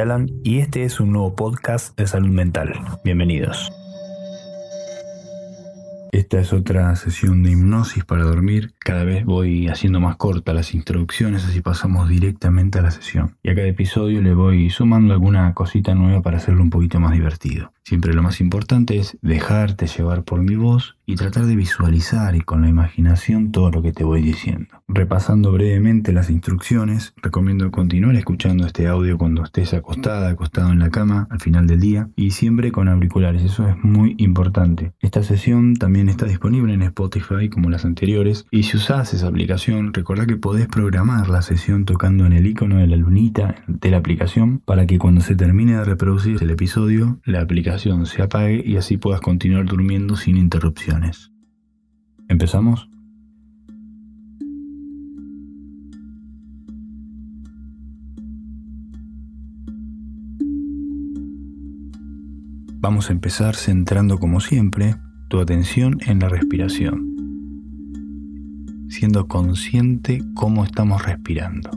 Alan y este es un nuevo podcast de salud mental. Bienvenidos. Esta es otra sesión de hipnosis para dormir. Cada vez voy haciendo más cortas las introducciones, así pasamos directamente a la sesión. Y a cada episodio le voy sumando alguna cosita nueva para hacerlo un poquito más divertido. Siempre lo más importante es dejarte llevar por mi voz y tratar de visualizar y con la imaginación todo lo que te voy diciendo. Repasando brevemente las instrucciones, recomiendo continuar escuchando este audio cuando estés acostada, acostado en la cama al final del día y siempre con auriculares, eso es muy importante. Esta sesión también está disponible en Spotify como las anteriores y si usas esa aplicación, recordá que podés programar la sesión tocando en el icono de la lunita de la aplicación para que cuando se termine de reproducir el episodio, la aplicación se apague y así puedas continuar durmiendo sin interrupciones. ¿Empezamos? Vamos a empezar centrando como siempre tu atención en la respiración, siendo consciente cómo estamos respirando.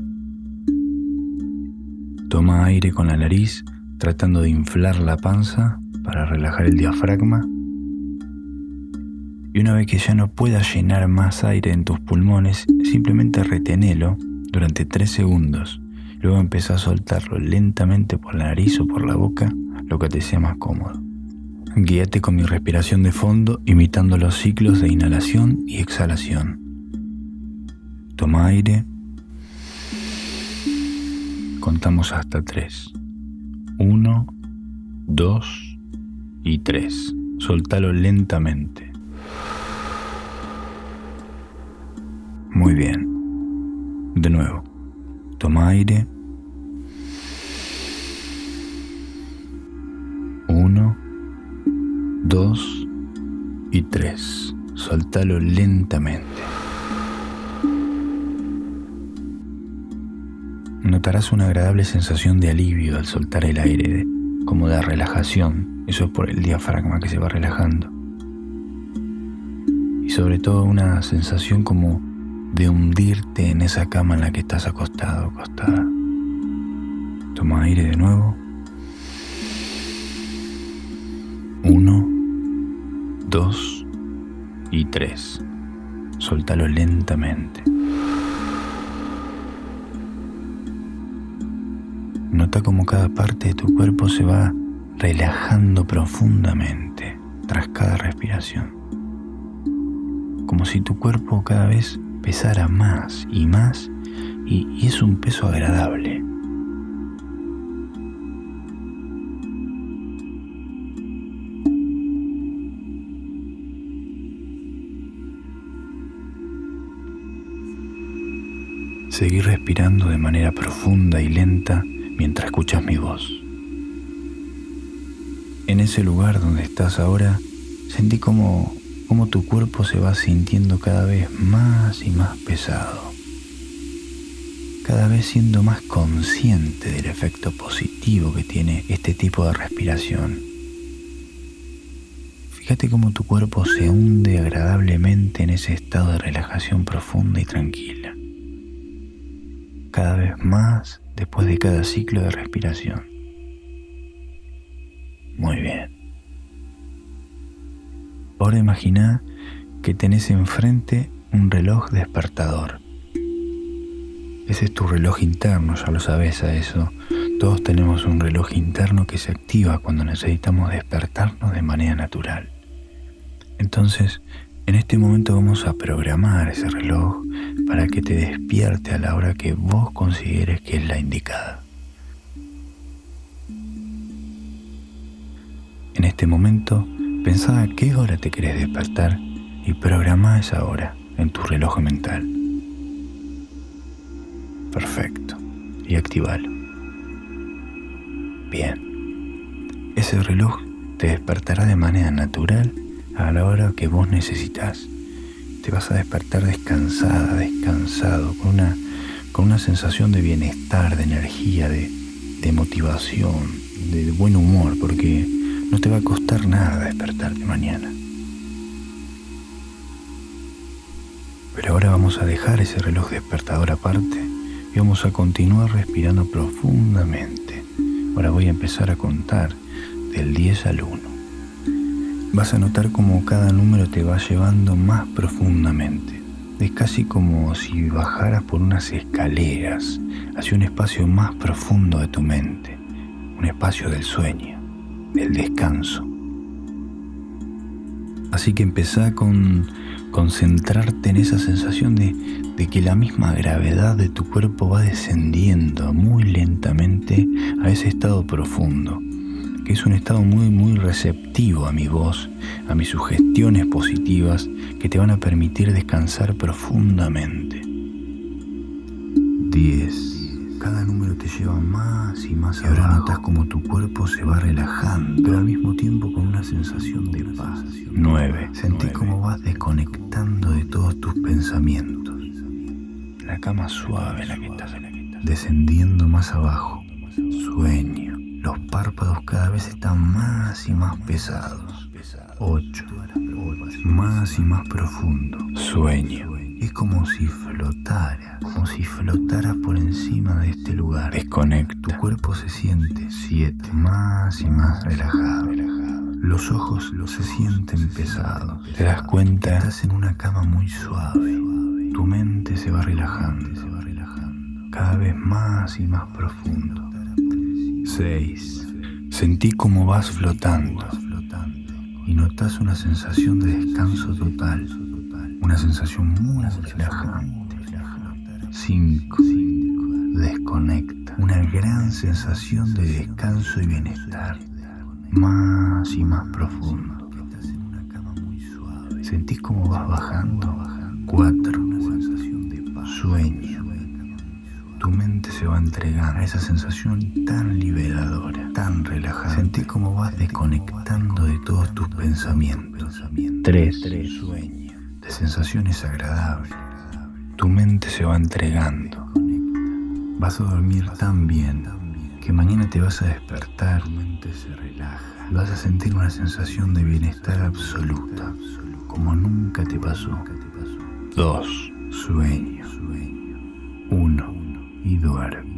Toma aire con la nariz tratando de inflar la panza para relajar el diafragma. Y una vez que ya no puedas llenar más aire en tus pulmones, simplemente retenelo durante 3 segundos. Luego empieza a soltarlo lentamente por la nariz o por la boca, lo que te sea más cómodo. Guíate con mi respiración de fondo, imitando los ciclos de inhalación y exhalación. Toma aire. Contamos hasta 3. 1, 2, y 3. Soltalo lentamente. Muy bien. De nuevo. Toma aire. 1, 2 y 3. Soltalo lentamente. Notarás una agradable sensación de alivio al soltar el aire, como de relajación eso es por el diafragma que se va relajando. Y sobre todo una sensación como de hundirte en esa cama en la que estás acostado, acostada. Toma aire de nuevo. Uno, dos y tres. Soltalo lentamente. Nota como cada parte de tu cuerpo se va relajando profundamente tras cada respiración, como si tu cuerpo cada vez pesara más y más y, es un peso agradable. Seguir respirando de manera profunda y lenta mientras escuchas mi voz. En ese lugar donde estás ahora, sentí como, tu cuerpo se va sintiendo cada vez más y más pesado, cada vez siendo más consciente del efecto positivo que tiene este tipo de respiración. Fíjate cómo tu cuerpo se hunde agradablemente en ese estado de relajación profunda y tranquila. Cada vez más después de cada ciclo de respiración. Muy bien. Ahora imagina que tenés enfrente un reloj despertador. Ese es tu reloj interno, ya lo sabes a eso. Todos tenemos un reloj interno que se activa cuando necesitamos despertarnos de manera natural. Entonces, en este momento vamos a programar ese reloj para que te despierte a la hora que vos consideres que es la indicada. En este momento, pensá a qué hora te querés despertar y programa esa hora en tu reloj mental. Perfecto. Y activalo. Bien. Ese reloj te despertará de manera natural a la hora que vos necesitas. Te vas a despertar descansada, descansado, con una, con una sensación de bienestar, de energía, de, de motivación, de buen humor, porque no te va a costar nada despertarte mañana. Pero ahora vamos a dejar ese reloj despertador aparte y vamos a continuar respirando profundamente, Ahora voy a empezar a contar del 10 al 1. Vas a notar como cada número te va llevando más profundamente. Es casi como si bajaras por unas escaleras hacia un espacio más profundo de tu mente, un espacio del sueño, del descanso. Así que empezá con concentrarte en esa sensación de, de, que la misma gravedad de tu cuerpo va descendiendo muy lentamente a ese estado profundo, que es un estado muy, muy receptivo a mi voz, a mis sugestiones positivas que te van a permitir descansar profundamente. 10 cada número te lleva más y más y ahora notas como tu cuerpo se va relajando, pero al mismo tiempo con una sensación de paz. 9. Sentí como vas desconectando de todos tus pensamientos. La cama suave en la que estás, descendiendo más abajo. Sueño. Los párpados cada vez están más y más pesados. 8. Más y más profundo. Sueño. Es como si flotara, como si flotara por encima de este lugar. Desconecta. Tu cuerpo se siente siete, más y más relajado. Los ojos se sienten pesados. Te das cuenta, estás en una cama muy suave. Tu mente se va relajando, se va relajando. Cada vez más y más profundo. 6. Sentí como vas flotando y notas una sensación de descanso total una sensación muy relajante. 5. Desconecta. Una gran sensación de descanso y bienestar. Más y más profundo. Sentís cómo vas bajando. 4. Sueño. Tu mente se va entregando a esa sensación tan liberadora, tan relajada. Sentís cómo vas desconectando de todos tus pensamientos. 3. Sueño de sensaciones agradables. Tu mente se va entregando. Vas a dormir tan bien que mañana te vas a despertar, tu mente se relaja. Vas a sentir una sensación de bienestar absoluta, como nunca te pasó. Dos, sueño. Uno, y duerme.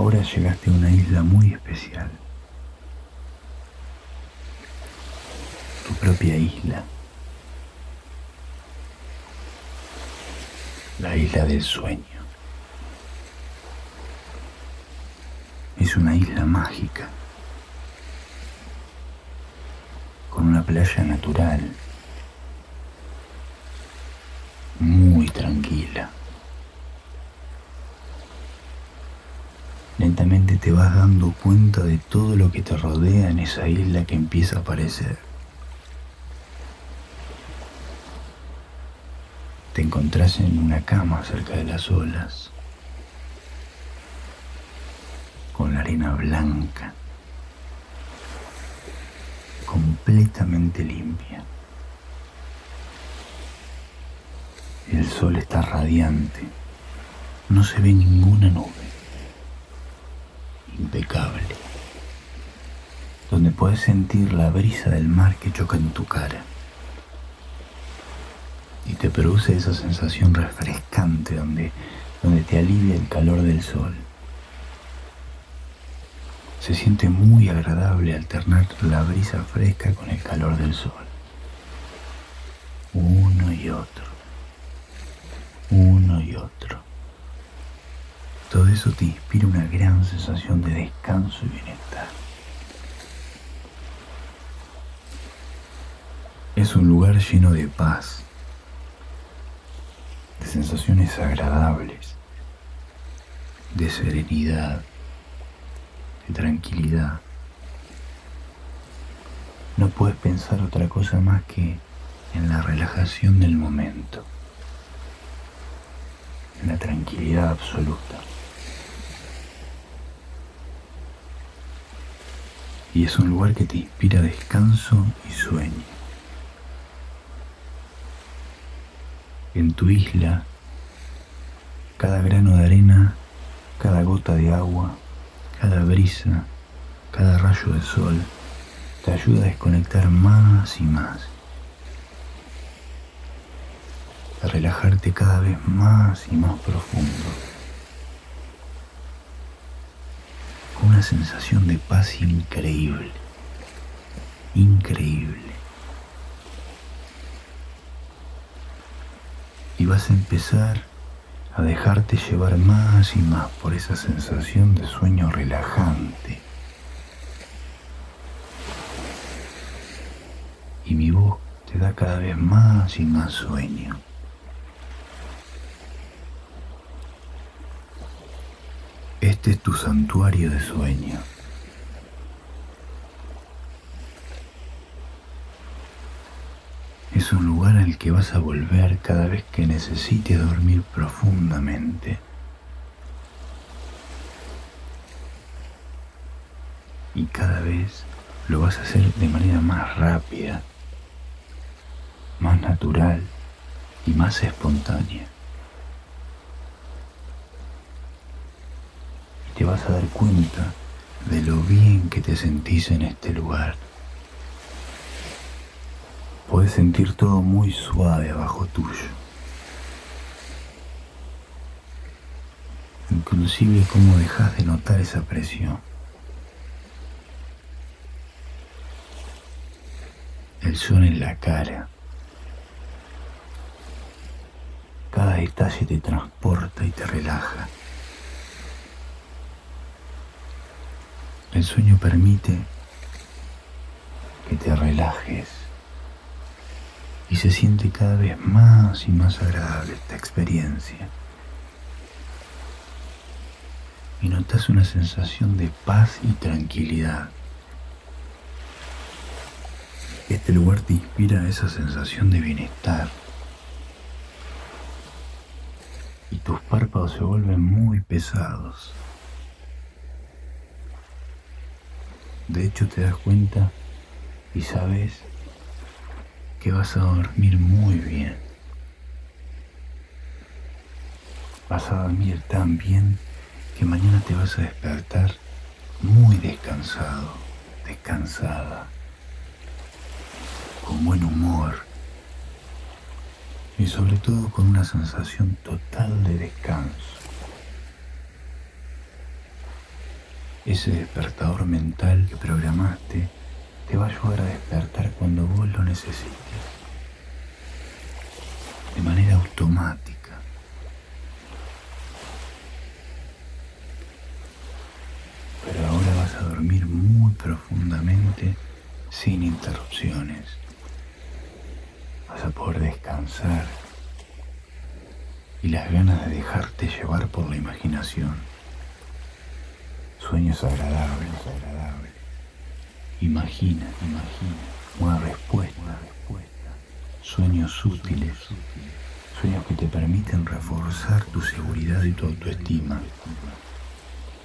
Ahora llegaste a una isla muy especial. Tu propia isla. La isla del sueño. Es una isla mágica. Con una playa natural. Muy tranquila. Lentamente te vas dando cuenta de todo lo que te rodea en esa isla que empieza a aparecer. Te encontrás en una cama cerca de las olas, con la arena blanca, completamente limpia. El sol está radiante, no se ve ninguna nube impecable, donde puedes sentir la brisa del mar que choca en tu cara y te produce esa sensación refrescante donde, donde te alivia el calor del sol. Se siente muy agradable alternar la brisa fresca con el calor del sol. Uno y otro. Uno y otro. Todo eso te inspira una gran sensación de descanso y bienestar. Es un lugar lleno de paz, de sensaciones agradables, de serenidad, de tranquilidad. No puedes pensar otra cosa más que en la relajación del momento. En la tranquilidad absoluta. Y es un lugar que te inspira descanso y sueño. En tu isla, cada grano de arena, cada gota de agua, cada brisa, cada rayo de sol, te ayuda a desconectar más y más. A relajarte cada vez más y más profundo. Con una sensación de paz increíble. Increíble. Y vas a empezar a dejarte llevar más y más por esa sensación de sueño relajante. Y mi voz te da cada vez más y más sueño. Este es tu santuario de sueño. Es un lugar al que vas a volver cada vez que necesites dormir profundamente. Y cada vez lo vas a hacer de manera más rápida, más natural y más espontánea. Y te vas a dar cuenta de lo bien que te sentís en este lugar. Puedes sentir todo muy suave abajo tuyo. Inclusive cómo dejas de notar esa presión. El sol en la cara. Cada detalle te transporta y te relaja. El sueño permite que te relajes y se siente cada vez más y más agradable esta experiencia. Y notas una sensación de paz y tranquilidad. Este lugar te inspira esa sensación de bienestar. Y tus párpados se vuelven muy pesados. De hecho te das cuenta y sabes que vas a dormir muy bien. Vas a dormir tan bien que mañana te vas a despertar muy descansado, descansada, con buen humor y sobre todo con una sensación total de descanso. Ese despertador mental que programaste te va a ayudar a despertar cuando vos lo necesites, de manera automática. Pero ahora vas a dormir muy profundamente sin interrupciones. Vas a poder descansar y las ganas de dejarte llevar por la imaginación. Sueños agradables, agradables. Imagina, imagina una respuesta, respuesta. Sueños útiles, sueños que te permiten reforzar tu seguridad y tu autoestima.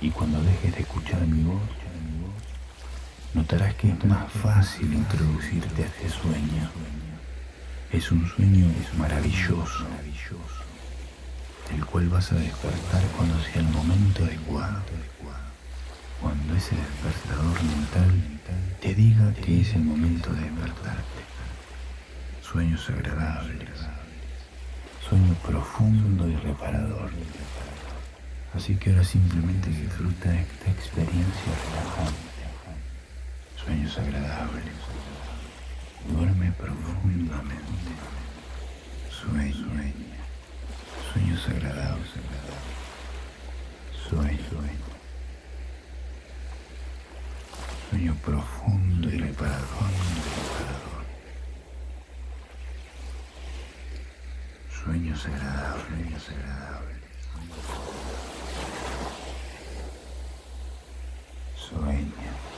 Y cuando dejes de escuchar mi voz, notarás que es más fácil introducirte a este sueño. Es un sueño maravilloso, el cual vas a despertar cuando sea el momento adecuado cuando ese despertador mental te diga que es el momento de despertarte. Sueños agradables, sueño profundo y reparador. Así que ahora simplemente disfruta esta experiencia relajante. Sueños agradables. Duerme profundamente. Sueña. Sueños agradables. Sueño. Sueño sueño profundo y reparador. Sueños agradables, sueños agradables. Sueña.